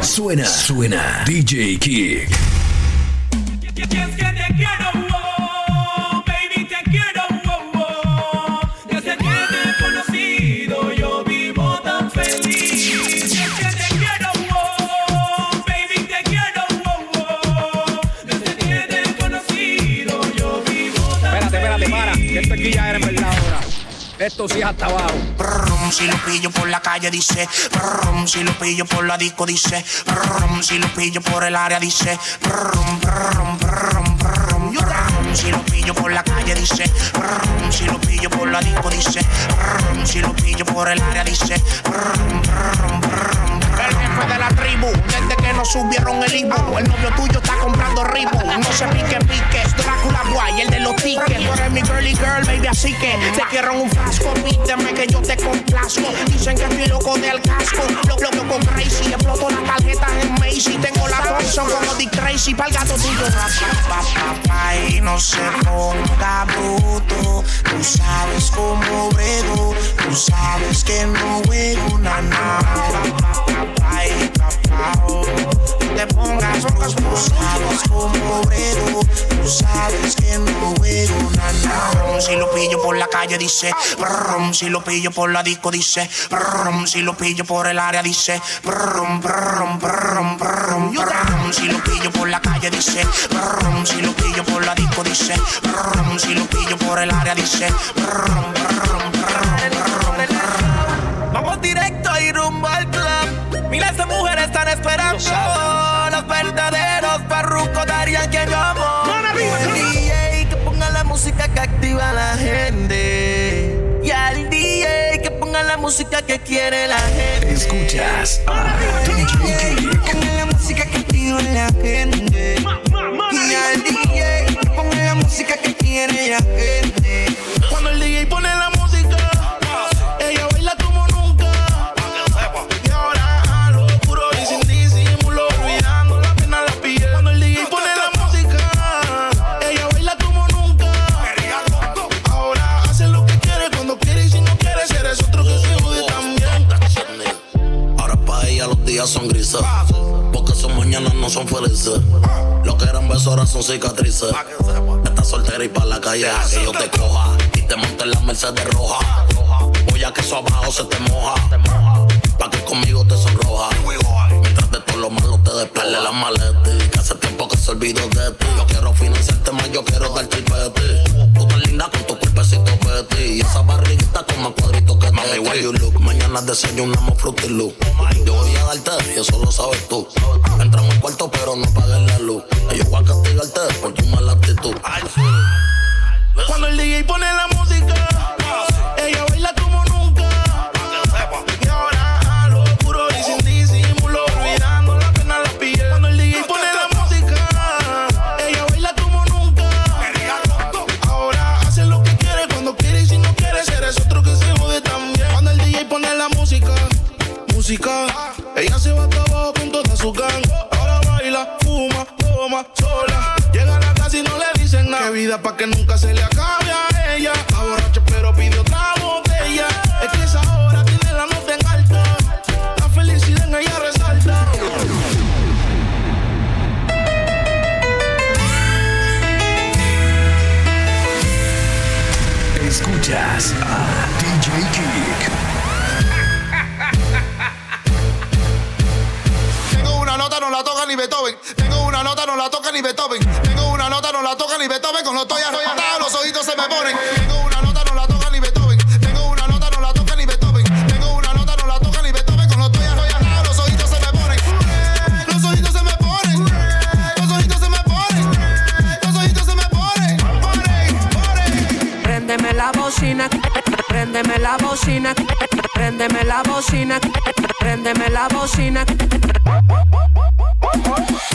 Suena, suena. DJ Kick. Esto sí es hasta abajo. Brum, si lo pillo por la calle dice. Brum, si lo pillo por la disco dice. Brum, si lo pillo por el área dice. Brum, brum, brum, brum, si lo pillo por la calle dice brum, si lo pillo por la disco dice brum, si lo pillo por el área dice brum, brum, brum, el jefe de la tribu, desde que nos subieron el Ibu, el novio tuyo está comprando Ribu, no se pique pique, Drácula Guay, el de los tickets, tú eres mi girly girl, baby, así que te quiero en un frasco, pídeme que yo te complazco, dicen que estoy loco del casco, lo lo loco crazy, exploto las tarjetas en Macy, tengo la Thompson como Dick Tracy, pa'l gato tuyo. Y no se ponga bruto, tú sabes cómo brego, tú sabes que no juego nada. Oh, te pongas bruto, tú sabes cómo brego, tú sabes que no juego nada. Si lo pillo por la calle dice, brum, si lo pillo por la disco dice, brum, si lo pillo por el área dice, brum, brum, brum, brum, brum, si lo pillo por la calle dice, brum, si lo dice, brum, brum, brum, brum, brum. Vamos directo y rumbo al club. Miles de mujeres están esperando. Los verdaderos parrucos darían que yo amo. El DJ que ponga la música que activa a la gente. Y al DJ que ponga la música que quiere la gente. Escuchas a DJ Kick. Ponga la música que activa a la gente. Ahora son cicatrices. Estás soltera y pa' la calle que yo te coja. Y te monte en la Mercedes roja. Voy a que eso abajo se te moja. Pa' que conmigo te sonroja. Lo malo te despele la maleta. Que hace tiempo que se olvidó de ti. Yo quiero financiarte más, yo quiero darte el peti. Tú tan linda con tu cuerpecito peti. Y esa barriguita con más cuadritos que Mami, why you look? Mañana desayunamos Fruity Loop. Yo voy a darte y eso lo sabes tú. Entramos al cuarto pero no pagues la luz. Y yo voy a castigarte por tu mala actitud. Cuando el DJ pone la vida pa' que nunca se le acabe a ella. Está borracha pero pide otra botella. Es que esa hora tiene la nota en alta. La felicidad en ella resalta. Escuchas a DJ Kick. Tengo una nota, no la toca ni Beethoven. Una nota, no la toca ni Beethoven. Tengo una nota, no la toca ni Beethoven. Cuando estoy arrebatado, los ojitos se me ponen. Tengo una nota, no la toca ni Beethoven. Tengo una nota, no la toca ni Beethoven. Tengo una nota, no la toca ni Beethoven. Cuando estoy arrebatado, los ojitos se me ponen. Los ojitos se me ponen. Los ojitos se me ponen. Los ojitos se me ponen. Ponen, ponen. La bocina, préndeme la bocina, préndeme la bocina, préndeme la bocina.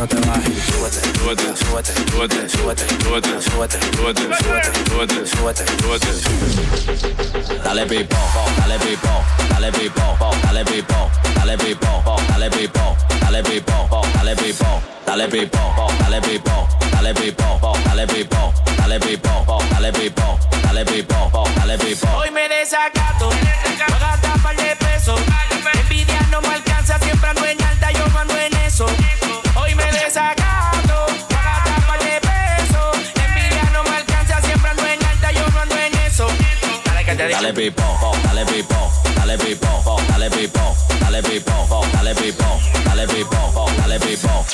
no te bajes. Súbete, súbete, súbete, súbete, súbete, súbete, súbete, súbete, súbete. Dale pipo, dale pipo, dale pipo, dale pipo, dale pipo, dale pipo, dale pipo, dale pipo, dale pipo, dale pipo, dale pipo, dale pipo, dale pipo, dale pipo, dale pipo, dale pipo. Hoy me desacato, voy a gastar par de pesos. Dale digo. Dale pipo, dale pipo, dale pipo, dale pipo, dale pipo, dale pipo, dale pipo, dale pipo.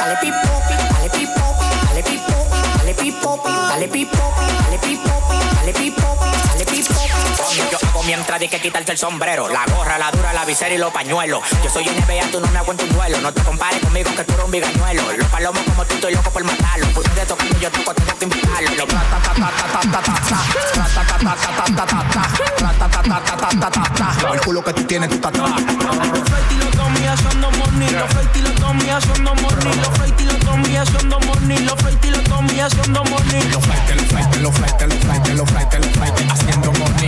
Dale pipo, dale pipo, dale pipo, dale pipo, dale pipo, dale pipo, Y que quitarte el sombrero. La gorra, la dura, la visera y los pañuelos. Yo soy NBA, tú no me aguanto un duelo. No te compares conmigo que tú eres un bigañuelo. Los palomos como tú, estoy loco por matarlo. Puto de tocarme, yo toco, tengo que invitarlo. Los El culo que tú tienes, tú. Los flight y los son dos. Los flight y los son dos. Los flight y los domías son dos morning. Los flight y los domías son dos morning. Los flight, los flight, los flight, los flight, los flight, los flight, haciendo morning.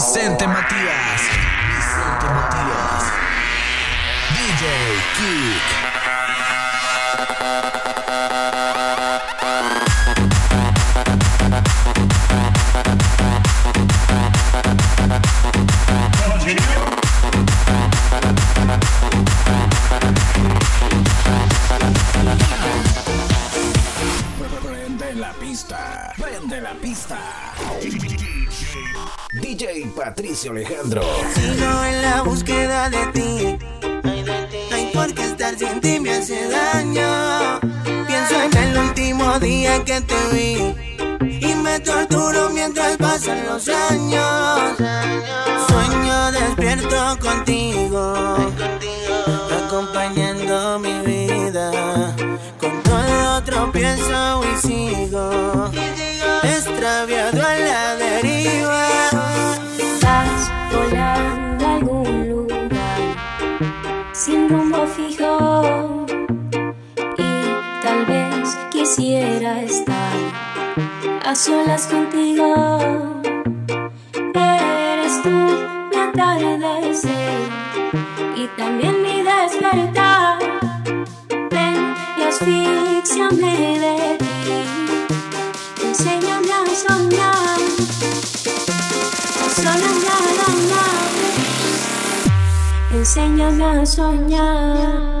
Vicente Matías. Vicente Matías. DJ Kick. Prende la pista. Prende la pista. DJ Patricio Alejandro. Sigo en la búsqueda de ti. No hay por qué estar sin ti, me hace daño. Pienso en el último día que te vi. Y me torturo mientras pasan los años. Sueño despierto contigo. Acompañando mi vida. Con todo otro pienso y sigo. Extraviado a la deriva. A solas contigo. Eres tú mi atardecer y también mi despertar. Ven y asfixiame de ti. Enséñame a soñar. A soñar, Enséñame a soñar.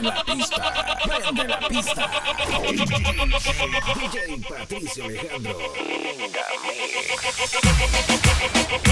Prende la pista, prende la pista. DJ Patricio Alejandro. Nuestro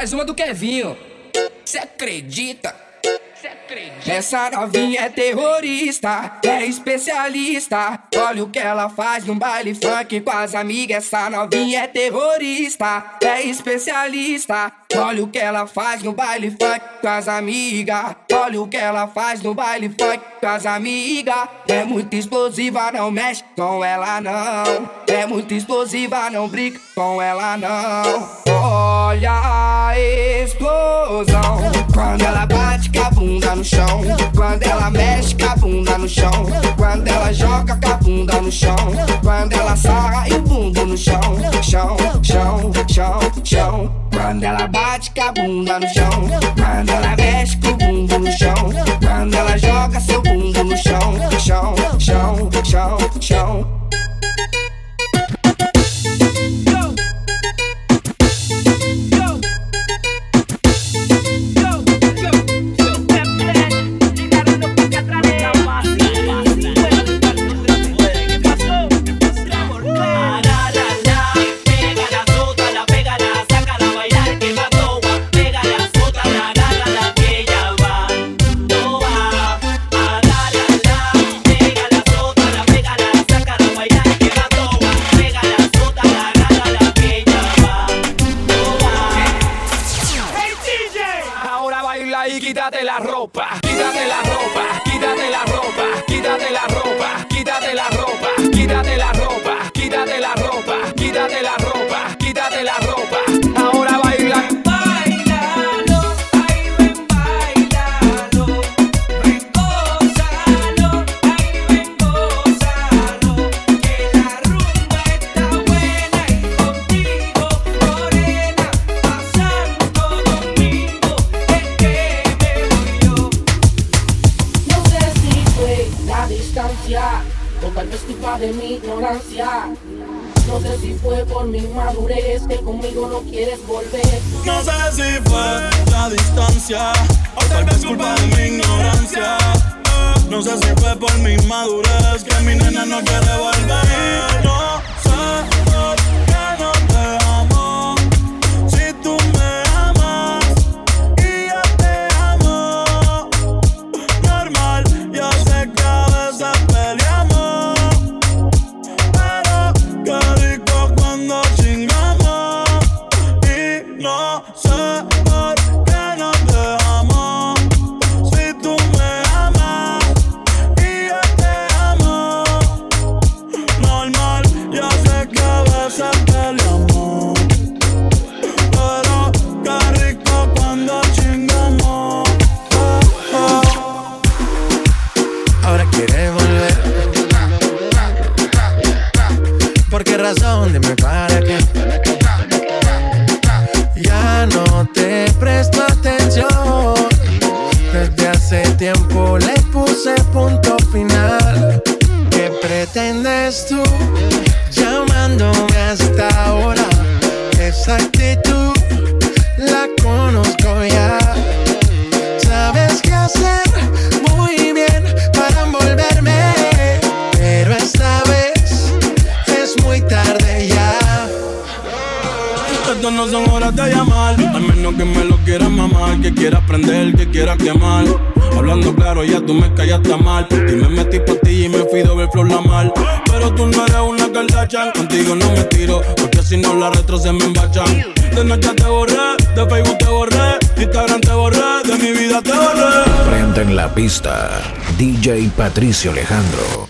mais uma do Kevinho. Cê acredita? Cê acredita? Essa novinha é terrorista, é especialista. Olha o que ela faz no baile funk com as amigas. Essa novinha é terrorista, é especialista. Olha o que ela faz no baile funk com as amigas. Olha o que ela faz no baile funk com as amigas. É muito explosiva, não mexe com ela não. É muito explosiva, não brinca com ela não. Olha a explosão quando ela bate com a bunda no chão. Quando ela mexe com a bunda no chão. Quando ela joga com a bunda no chão. Quando ela sarra e o bundo no chão. Chão, chão, chão, chão. Quando ela bate com a bunda no chão. Quando ela mexe com o bundo no chão. Quando ela joga seu bundo no chão. Chão, chão, chão, chão. No sé si fue por mi madurez que conmigo no quieres volver. No sé si fue la distancia o tal vez culpa de mi ignorancia. No sé si fue por mi madurez que mi nena no quiere volver. No sé no son horas de llamar, al menos que me lo quieras mamar, que quiera prender, que quiera quemar. Hablando claro, ya tú me callaste mal. Ti me metí por ti y me fui ver flor la mal. Pero tú no eres una Kardashian, contigo no me tiro, porque si no la retro se me embachan. De noche te borré, de Facebook te borré, Instagram te borré, de mi vida te borré. Prende en la pista. DJ Patricio Alejandro.